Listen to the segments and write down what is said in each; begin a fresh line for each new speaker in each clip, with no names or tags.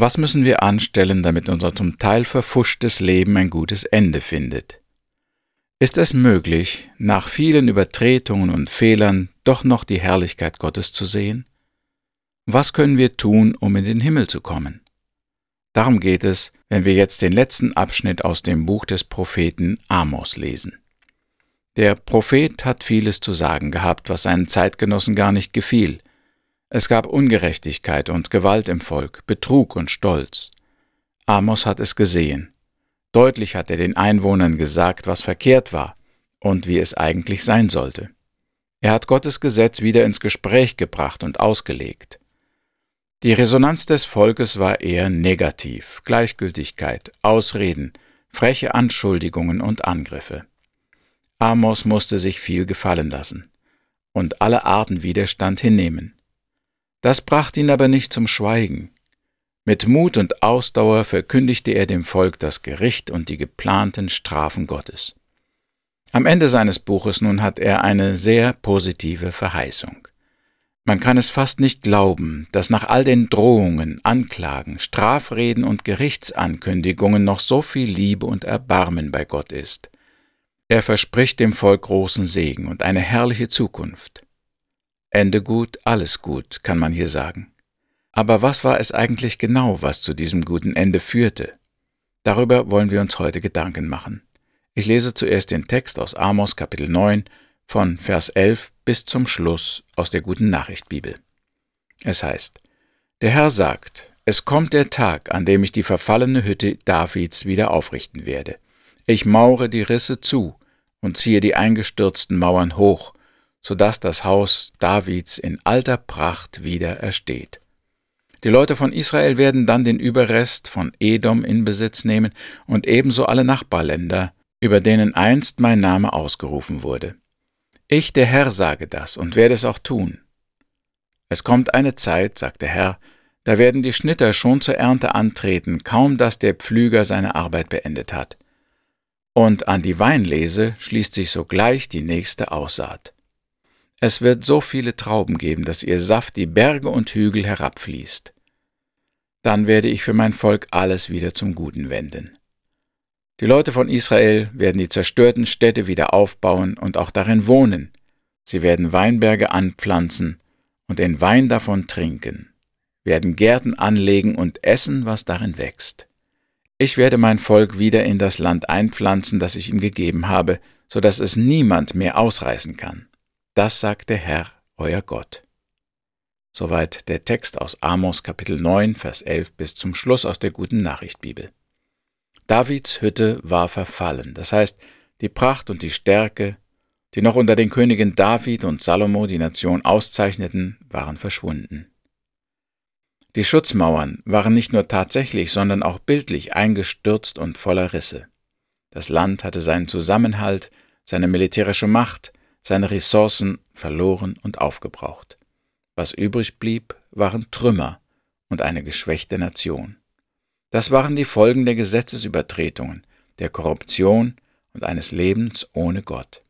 Was müssen wir anstellen, damit unser zum Teil verfuschtes Leben ein gutes Ende findet? Ist es möglich, nach vielen Übertretungen und Fehlern doch noch die Herrlichkeit Gottes zu sehen? Was können wir tun, um in den Himmel zu kommen? Darum geht es, wenn wir jetzt den letzten Abschnitt aus dem Buch des Propheten Amos lesen. Der Prophet hat vieles zu sagen gehabt, was seinen Zeitgenossen gar nicht gefiel. Es gab Ungerechtigkeit und Gewalt im Volk, Betrug und Stolz. Amos hat es gesehen. Deutlich hat er den Einwohnern gesagt, was verkehrt war und wie es eigentlich sein sollte. Er hat Gottes Gesetz wieder ins Gespräch gebracht und ausgelegt. Die Resonanz des Volkes war eher negativ, Gleichgültigkeit, Ausreden, freche Anschuldigungen und Angriffe. Amos musste sich viel gefallen lassen und alle Arten Widerstand hinnehmen. Das brachte ihn aber nicht zum Schweigen. Mit Mut und Ausdauer verkündigte er dem Volk das Gericht und die geplanten Strafen Gottes. Am Ende seines Buches nun hat er eine sehr positive Verheißung. Man kann es fast nicht glauben, dass nach all den Drohungen, Anklagen, Strafreden und Gerichtsankündigungen noch so viel Liebe und Erbarmen bei Gott ist. Er verspricht dem Volk großen Segen und eine herrliche Zukunft. Ende gut, alles gut, kann man hier sagen. Aber was war es eigentlich genau, was zu diesem guten Ende führte? Darüber wollen wir uns heute Gedanken machen. Ich lese zuerst den Text aus Amos Kapitel 9 von Vers 11 bis zum Schluss aus der Guten Nachricht Bibel. Es heißt, der Herr sagt, es kommt der Tag, an dem ich die verfallene Hütte Davids wieder aufrichten werde. Ich maure die Risse zu und ziehe die eingestürzten Mauern hoch, so dass das Haus Davids in alter Pracht wieder ersteht. Die Leute von Israel werden dann den Überrest von Edom in Besitz nehmen und ebenso alle Nachbarländer, über denen einst mein Name ausgerufen wurde. Ich, der Herr, sage das und werde es auch tun. Es kommt eine Zeit, sagt der Herr, da werden die Schnitter schon zur Ernte antreten, kaum dass der Pflüger seine Arbeit beendet hat. Und an die Weinlese schließt sich sogleich die nächste Aussaat. Es wird so viele Trauben geben, dass ihr Saft die Berge und Hügel herabfließt. Dann werde ich für mein Volk alles wieder zum Guten wenden. Die Leute von Israel werden die zerstörten Städte wieder aufbauen und auch darin wohnen. Sie werden Weinberge anpflanzen und den Wein davon trinken, werden Gärten anlegen und essen, was darin wächst. Ich werde mein Volk wieder in das Land einpflanzen, das ich ihm gegeben habe, so dass es niemand mehr ausreißen kann. Das sagt der Herr, euer Gott. Soweit der Text aus Amos Kapitel 9, Vers 11 bis zum Schluss aus der Guten Nachricht Bibel. Davids Hütte war verfallen, das heißt, die Pracht und die Stärke, die noch unter den Königen David und Salomo die Nation auszeichneten, waren verschwunden. Die Schutzmauern waren nicht nur tatsächlich, sondern auch bildlich eingestürzt und voller Risse. Das Land hatte seinen Zusammenhalt, seine militärische Macht, seine Ressourcen verloren und aufgebraucht. Was übrig blieb, waren Trümmer und eine geschwächte Nation. Das waren die Folgen der Gesetzesübertretungen, der Korruption und eines Lebens ohne Gott.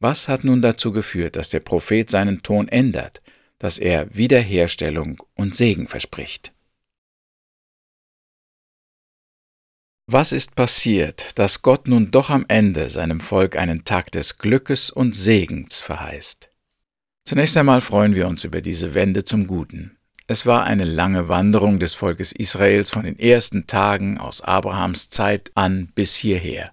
Was hat nun dazu geführt, dass der Prophet seinen Ton ändert, dass er Wiederherstellung und Segen verspricht? Was ist passiert, dass Gott nun doch am Ende seinem Volk einen Tag des Glückes und Segens verheißt? Zunächst einmal freuen wir uns über diese Wende zum Guten. Es war eine lange Wanderung des Volkes Israels von den ersten Tagen aus Abrahams Zeit an bis hierher.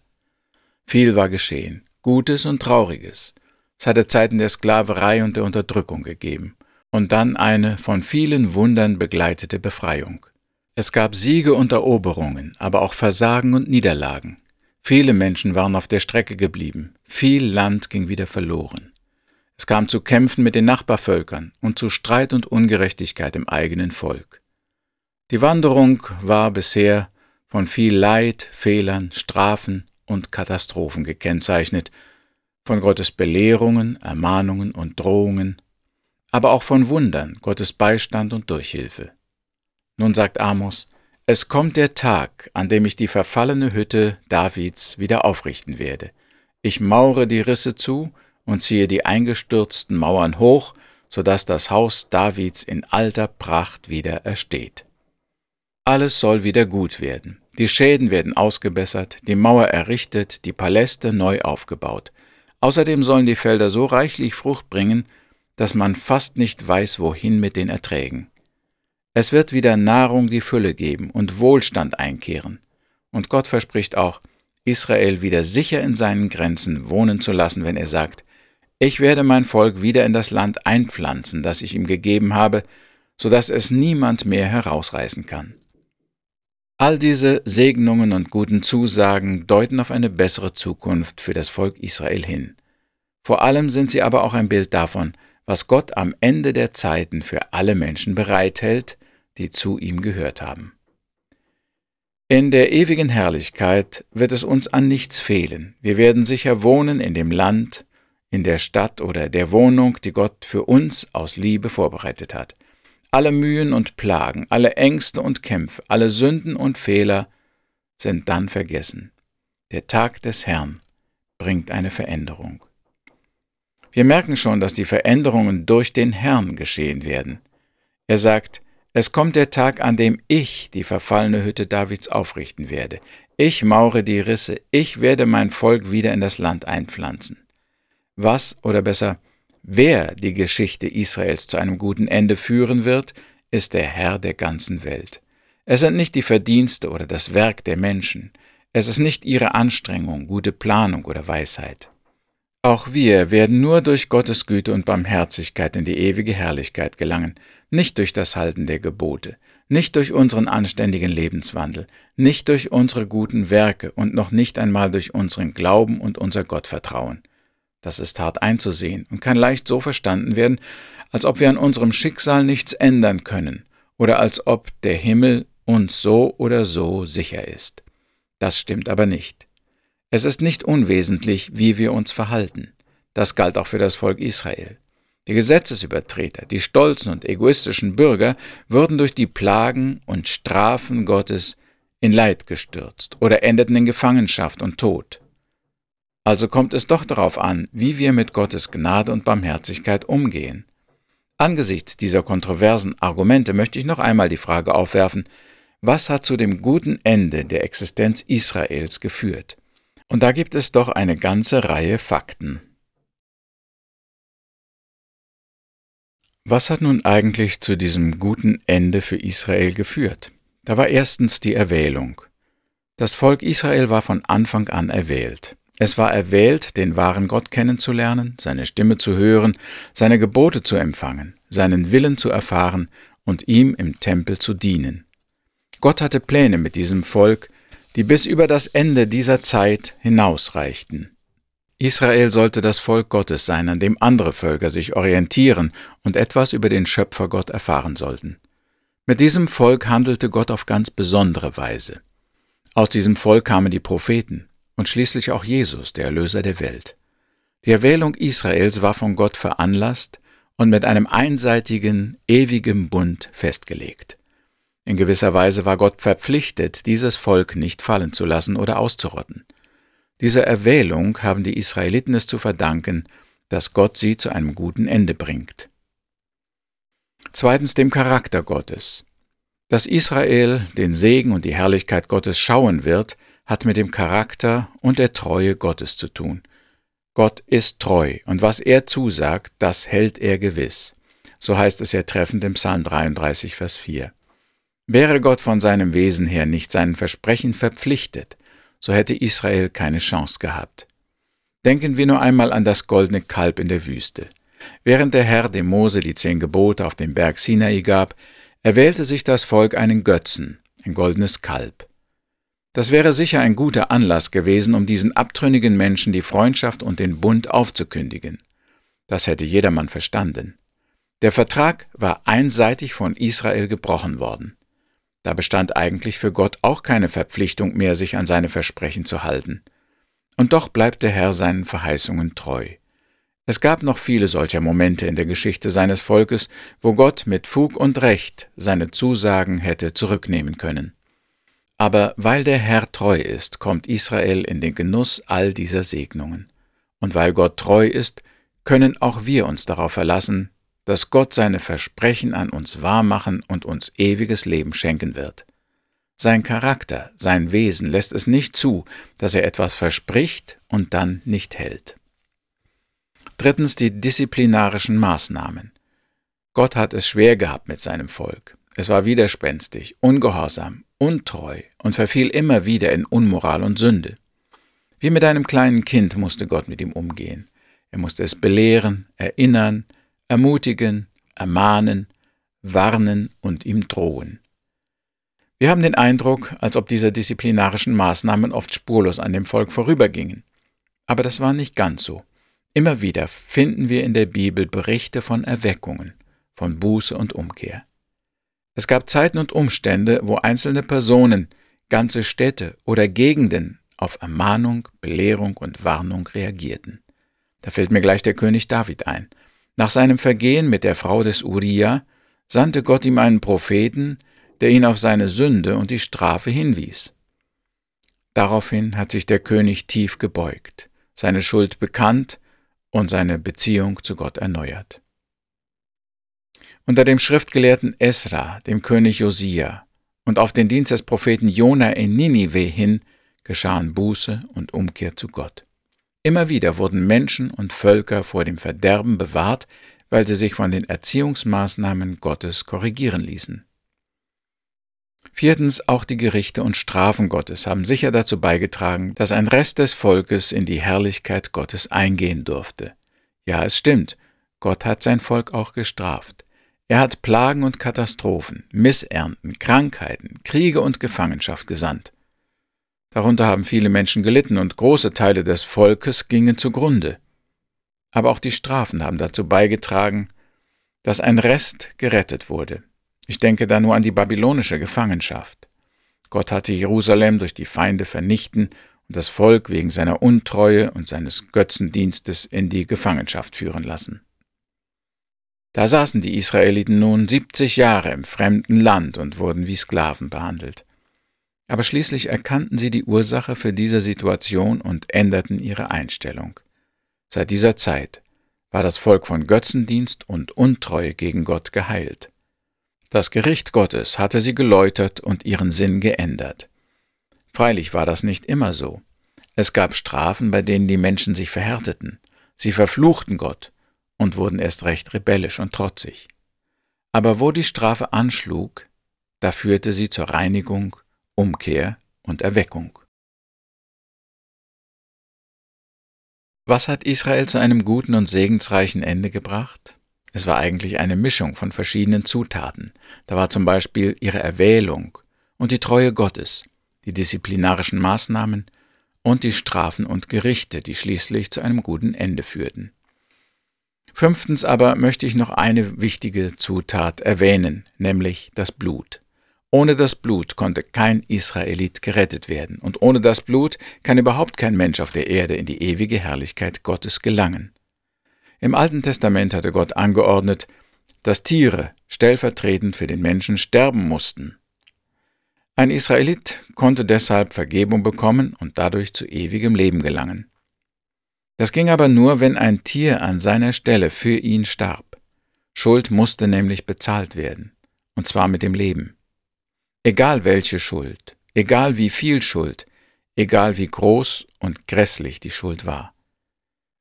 Viel war geschehen, Gutes und Trauriges. Es hatte Zeiten der Sklaverei und der Unterdrückung gegeben und dann eine von vielen Wundern begleitete Befreiung. Es gab Siege und Eroberungen, aber auch Versagen und Niederlagen. Viele Menschen waren auf der Strecke geblieben, viel Land ging wieder verloren. Es kam zu Kämpfen mit den Nachbarvölkern und zu Streit und Ungerechtigkeit im eigenen Volk. Die Wanderung war bisher von viel Leid, Fehlern, Strafen und Katastrophen gekennzeichnet, von Gottes Belehrungen, Ermahnungen und Drohungen, aber auch von Wundern, Gottes Beistand und Durchhilfe. Nun sagt Amos, es kommt der Tag, an dem ich die verfallene Hütte Davids wieder aufrichten werde. Ich maure die Risse zu und ziehe die eingestürzten Mauern hoch, so dass das Haus Davids in alter Pracht wieder ersteht. alles soll wieder gut werden. Die Schäden werden ausgebessert, die Mauer errichtet, die Paläste neu aufgebaut. Außerdem sollen die Felder so reichlich Frucht bringen, dass man fast nicht weiß, wohin mit den Erträgen. Es wird wieder Nahrung die Fülle geben und Wohlstand einkehren. Und Gott verspricht auch, Israel wieder sicher in seinen Grenzen wohnen zu lassen, wenn er sagt, ich werde mein Volk wieder in das Land einpflanzen, das ich ihm gegeben habe, so dass es niemand mehr herausreißen kann. All diese Segnungen und guten Zusagen deuten auf eine bessere Zukunft für das Volk Israel hin. Vor allem sind sie aber auch ein Bild davon, was Gott am Ende der Zeiten für alle Menschen bereithält, die zu ihm gehört haben. In der ewigen Herrlichkeit wird es uns an nichts fehlen. Wir werden sicher wohnen in dem Land, in der Stadt oder der Wohnung, die Gott für uns aus Liebe vorbereitet hat. Alle Mühen und Plagen, alle Ängste und Kämpfe, alle Sünden und Fehler sind dann vergessen. Der Tag des Herrn bringt eine Veränderung. Wir merken schon, dass die Veränderungen durch den Herrn geschehen werden. Er sagt, es kommt der Tag, an dem ich die verfallene Hütte Davids aufrichten werde. Ich maure die Risse, ich werde mein Volk wieder in das Land einpflanzen. Was, oder besser, wer die Geschichte Israels zu einem guten Ende führen wird, ist der Herr der ganzen Welt. Es sind nicht die Verdienste oder das Werk der Menschen, es ist nicht ihre Anstrengung, gute Planung oder Weisheit. Auch wir werden nur durch Gottes Güte und Barmherzigkeit in die ewige Herrlichkeit gelangen, nicht durch das Halten der Gebote, nicht durch unseren anständigen Lebenswandel, nicht durch unsere guten Werke und noch nicht einmal durch unseren Glauben und unser Gottvertrauen. Das ist hart einzusehen und kann leicht so verstanden werden, als ob wir an unserem Schicksal nichts ändern können oder als ob der Himmel uns so oder so sicher ist. Das stimmt aber nicht. Es ist nicht unwesentlich, wie wir uns verhalten. Das galt auch für das Volk Israel. Die Gesetzesübertreter, die stolzen und egoistischen Bürger wurden durch die Plagen und Strafen Gottes in Leid gestürzt oder endeten in Gefangenschaft und Tod. Also kommt es doch darauf an, wie wir mit Gottes Gnade und Barmherzigkeit umgehen. Angesichts dieser kontroversen Argumente möchte ich noch einmal die Frage aufwerfen, was hat zu dem guten Ende der Existenz Israels geführt? Und da gibt es doch eine ganze Reihe Fakten. Was hat nun eigentlich zu diesem guten Ende für Israel geführt? Da war erstens die Erwählung. Das Volk Israel war von Anfang an erwählt. Es war erwählt, den wahren Gott kennenzulernen, seine Stimme zu hören, seine Gebote zu empfangen, seinen Willen zu erfahren und ihm im Tempel zu dienen. Gott hatte Pläne mit diesem Volk, die bis über das Ende dieser Zeit hinausreichten. Israel sollte das Volk Gottes sein, an dem andere Völker sich orientieren und etwas über den Schöpfer Gott erfahren sollten. Mit diesem Volk handelte Gott auf ganz besondere Weise. Aus diesem Volk kamen die Propheten und schließlich auch Jesus, der Erlöser der Welt. Die Erwählung Israels war von Gott veranlasst und mit einem einseitigen, ewigen Bund festgelegt. In gewisser Weise war Gott verpflichtet, dieses Volk nicht fallen zu lassen oder auszurotten. Dieser Erwählung haben die Israeliten es zu verdanken, dass Gott sie zu einem guten Ende bringt. Zweitens dem Charakter Gottes. Dass Israel den Segen und die Herrlichkeit Gottes schauen wird, hat mit dem Charakter und der Treue Gottes zu tun. Gott ist treu, und was er zusagt, das hält er gewiss. So heißt es ja treffend im Psalm 33, Vers 4. Wäre Gott von seinem Wesen her nicht seinen Versprechen verpflichtet, so hätte Israel keine Chance gehabt. Denken wir nur einmal an das goldene Kalb in der Wüste. Während der Herr dem Mose die zehn Gebote auf dem Berg Sinai gab, erwählte sich das Volk einen Götzen, ein goldenes Kalb. Das wäre sicher ein guter Anlass gewesen, um diesen abtrünnigen Menschen die Freundschaft und den Bund aufzukündigen. Das hätte jedermann verstanden. Der Vertrag war einseitig von Israel gebrochen worden. Da bestand eigentlich für Gott auch keine Verpflichtung mehr, sich an seine Versprechen zu halten. Und doch bleibt der Herr seinen Verheißungen treu. Es gab noch viele solcher Momente in der Geschichte seines Volkes, wo Gott mit Fug und Recht seine Zusagen hätte zurücknehmen können. Aber weil der Herr treu ist, kommt Israel in den Genuss all dieser Segnungen. Und weil Gott treu ist, können auch wir uns darauf verlassen, dass Gott seine Versprechen an uns wahrmachen und uns ewiges Leben schenken wird. Sein Charakter, sein Wesen lässt es nicht zu, dass er etwas verspricht und dann nicht hält. Drittens die disziplinarischen Maßnahmen. Gott hat es schwer gehabt mit seinem Volk. Es war widerspenstig, ungehorsam, untreu und verfiel immer wieder in Unmoral und Sünde. Wie mit einem kleinen Kind musste Gott mit ihm umgehen. Er musste es belehren, erinnern, ermutigen, ermahnen, warnen und ihm drohen. Wir haben den Eindruck, als ob diese disziplinarischen Maßnahmen oft spurlos an dem Volk vorübergingen. Aber das war nicht ganz so. Immer wieder finden wir in der Bibel Berichte von Erweckungen, von Buße und Umkehr. Es gab Zeiten und Umstände, wo einzelne Personen, ganze Städte oder Gegenden auf Ermahnung, Belehrung und Warnung reagierten. Da fällt mir gleich der König David ein. Nach seinem Vergehen mit der Frau des Uriah sandte Gott ihm einen Propheten, der ihn auf seine Sünde und die Strafe hinwies. Daraufhin hat sich der König tief gebeugt, seine Schuld bekannt und seine Beziehung zu Gott erneuert. Unter dem Schriftgelehrten Esra, dem König Josia und auf den Dienst des Propheten Jona in Ninive hin geschahen Buße und Umkehr zu Gott. Immer wieder wurden Menschen und Völker vor dem Verderben bewahrt, weil sie sich von den Erziehungsmaßnahmen Gottes korrigieren ließen. Viertens, auch die Gerichte und Strafen Gottes haben sicher dazu beigetragen, dass ein Rest des Volkes in die Herrlichkeit Gottes eingehen durfte. Ja, es stimmt, Gott hat sein Volk auch gestraft. Er hat Plagen und Katastrophen, Missernten, Krankheiten, Kriege und Gefangenschaft gesandt. Darunter haben viele Menschen gelitten und große Teile des Volkes gingen zugrunde. Aber auch die Strafen haben dazu beigetragen, dass ein Rest gerettet wurde. Ich denke da nur an die babylonische Gefangenschaft. Gott hatte Jerusalem durch die Feinde vernichten und das Volk wegen seiner Untreue und seines Götzendienstes in die Gefangenschaft führen lassen. Da saßen die Israeliten nun 70 Jahre im fremden Land und wurden wie Sklaven behandelt. Aber schließlich erkannten sie die Ursache für diese Situation und änderten ihre Einstellung. Seit dieser Zeit war das Volk von Götzendienst und Untreue gegen Gott geheilt. Das Gericht Gottes hatte sie geläutert und ihren Sinn geändert. Freilich war das nicht immer so. Es gab Strafen, bei denen die Menschen sich verhärteten. Sie verfluchten Gott und wurden erst recht rebellisch und trotzig. Aber wo die Strafe anschlug, da führte sie zur Reinigung, Umkehr und Erweckung. Was hat Israel zu einem guten und segensreichen Ende gebracht? Es war eigentlich eine Mischung von verschiedenen Zutaten. Da war zum Beispiel ihre Erwählung und die Treue Gottes, die disziplinarischen Maßnahmen und die Strafen und Gerichte, die schließlich zu einem guten Ende führten. Fünftens aber möchte ich noch eine wichtige Zutat erwähnen, nämlich das Blut. Ohne das Blut konnte kein Israelit gerettet werden, und ohne das Blut kann überhaupt kein Mensch auf der Erde in die ewige Herrlichkeit Gottes gelangen. Im Alten Testament hatte Gott angeordnet, dass Tiere stellvertretend für den Menschen sterben mussten. Ein Israelit konnte deshalb Vergebung bekommen und dadurch zu ewigem Leben gelangen. Das ging aber nur, wenn ein Tier an seiner Stelle für ihn starb. Schuld musste nämlich bezahlt werden, und zwar mit dem Leben. Egal welche Schuld, egal wie viel Schuld, egal wie groß und grässlich die Schuld war.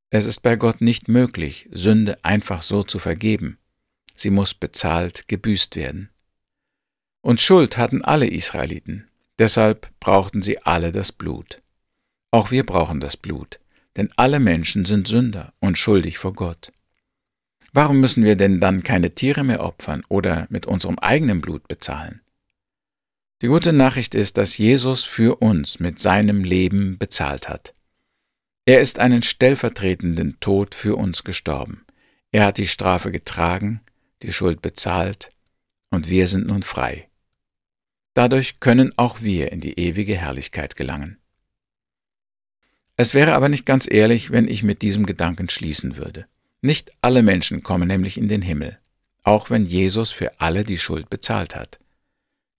Es ist bei Gott nicht möglich, Sünde einfach so zu vergeben. Sie muss bezahlt, gebüßt werden. Und Schuld hatten alle Israeliten, deshalb brauchten sie alle das Blut. Auch wir brauchen das Blut, denn alle Menschen sind Sünder und schuldig vor Gott. Warum müssen wir denn dann keine Tiere mehr opfern oder mit unserem eigenen Blut bezahlen? Die gute Nachricht ist, dass Jesus für uns mit seinem Leben bezahlt hat. Er ist einen stellvertretenden Tod für uns gestorben. Er hat die Strafe getragen, die Schuld bezahlt, und wir sind nun frei. Dadurch können auch wir in die ewige Herrlichkeit gelangen. Es wäre aber nicht ganz ehrlich, wenn ich mit diesem Gedanken schließen würde. Nicht alle Menschen kommen nämlich in den Himmel, auch wenn Jesus für alle die Schuld bezahlt hat.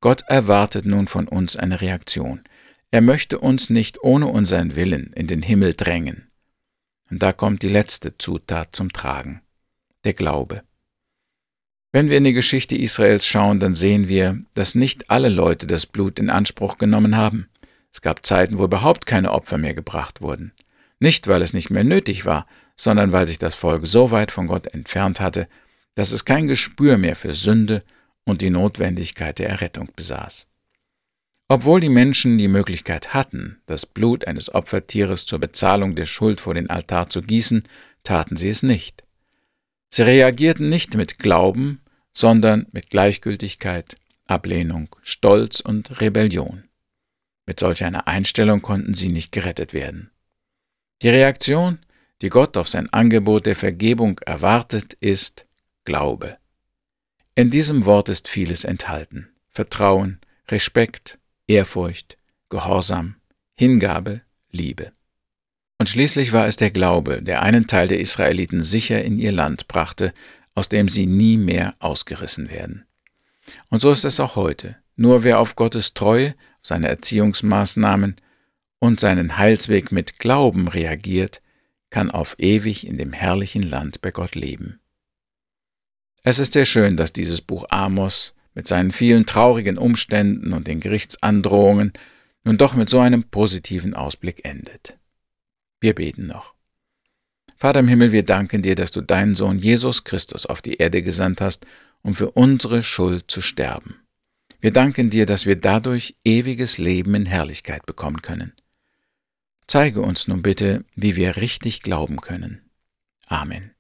Gott erwartet nun von uns eine Reaktion. Er möchte uns nicht ohne unseren Willen in den Himmel drängen. Und da kommt die letzte Zutat zum Tragen, der Glaube. Wenn wir in die Geschichte Israels schauen, dann sehen wir, dass nicht alle Leute das Blut in Anspruch genommen haben. Es gab Zeiten, wo überhaupt keine Opfer mehr gebracht wurden. Nicht, weil es nicht mehr nötig war, sondern weil sich das Volk so weit von Gott entfernt hatte, dass es kein Gespür mehr für Sünde und die Notwendigkeit der Errettung besaß. Obwohl die Menschen die Möglichkeit hatten, das Blut eines Opfertieres zur Bezahlung der Schuld vor den Altar zu gießen, taten sie es nicht. Sie reagierten nicht mit Glauben, sondern mit Gleichgültigkeit, Ablehnung, Stolz und Rebellion. Mit solch einer Einstellung konnten sie nicht gerettet werden. Die Reaktion, die Gott auf sein Angebot der Vergebung erwartet, ist Glaube. In diesem Wort ist vieles enthalten. Vertrauen, Respekt, Ehrfurcht, Gehorsam, Hingabe, Liebe. Und schließlich war es der Glaube, der einen Teil der Israeliten sicher in ihr Land brachte, aus dem sie nie mehr ausgerissen werden. Und so ist es auch heute. Nur wer auf Gottes Treue, seine Erziehungsmaßnahmen und seinen Heilsweg mit Glauben reagiert, kann auf ewig in dem herrlichen Land bei Gott leben. Es ist sehr schön, dass dieses Buch Amos mit seinen vielen traurigen Umständen und den Gerichtsandrohungen nun doch mit so einem positiven Ausblick endet. Wir beten noch. Vater im Himmel, wir danken dir, dass du deinen Sohn Jesus Christus auf die Erde gesandt hast, um für unsere Schuld zu sterben. Wir danken dir, dass wir dadurch ewiges Leben in Herrlichkeit bekommen können. Zeige uns nun bitte, wie wir richtig glauben können. Amen.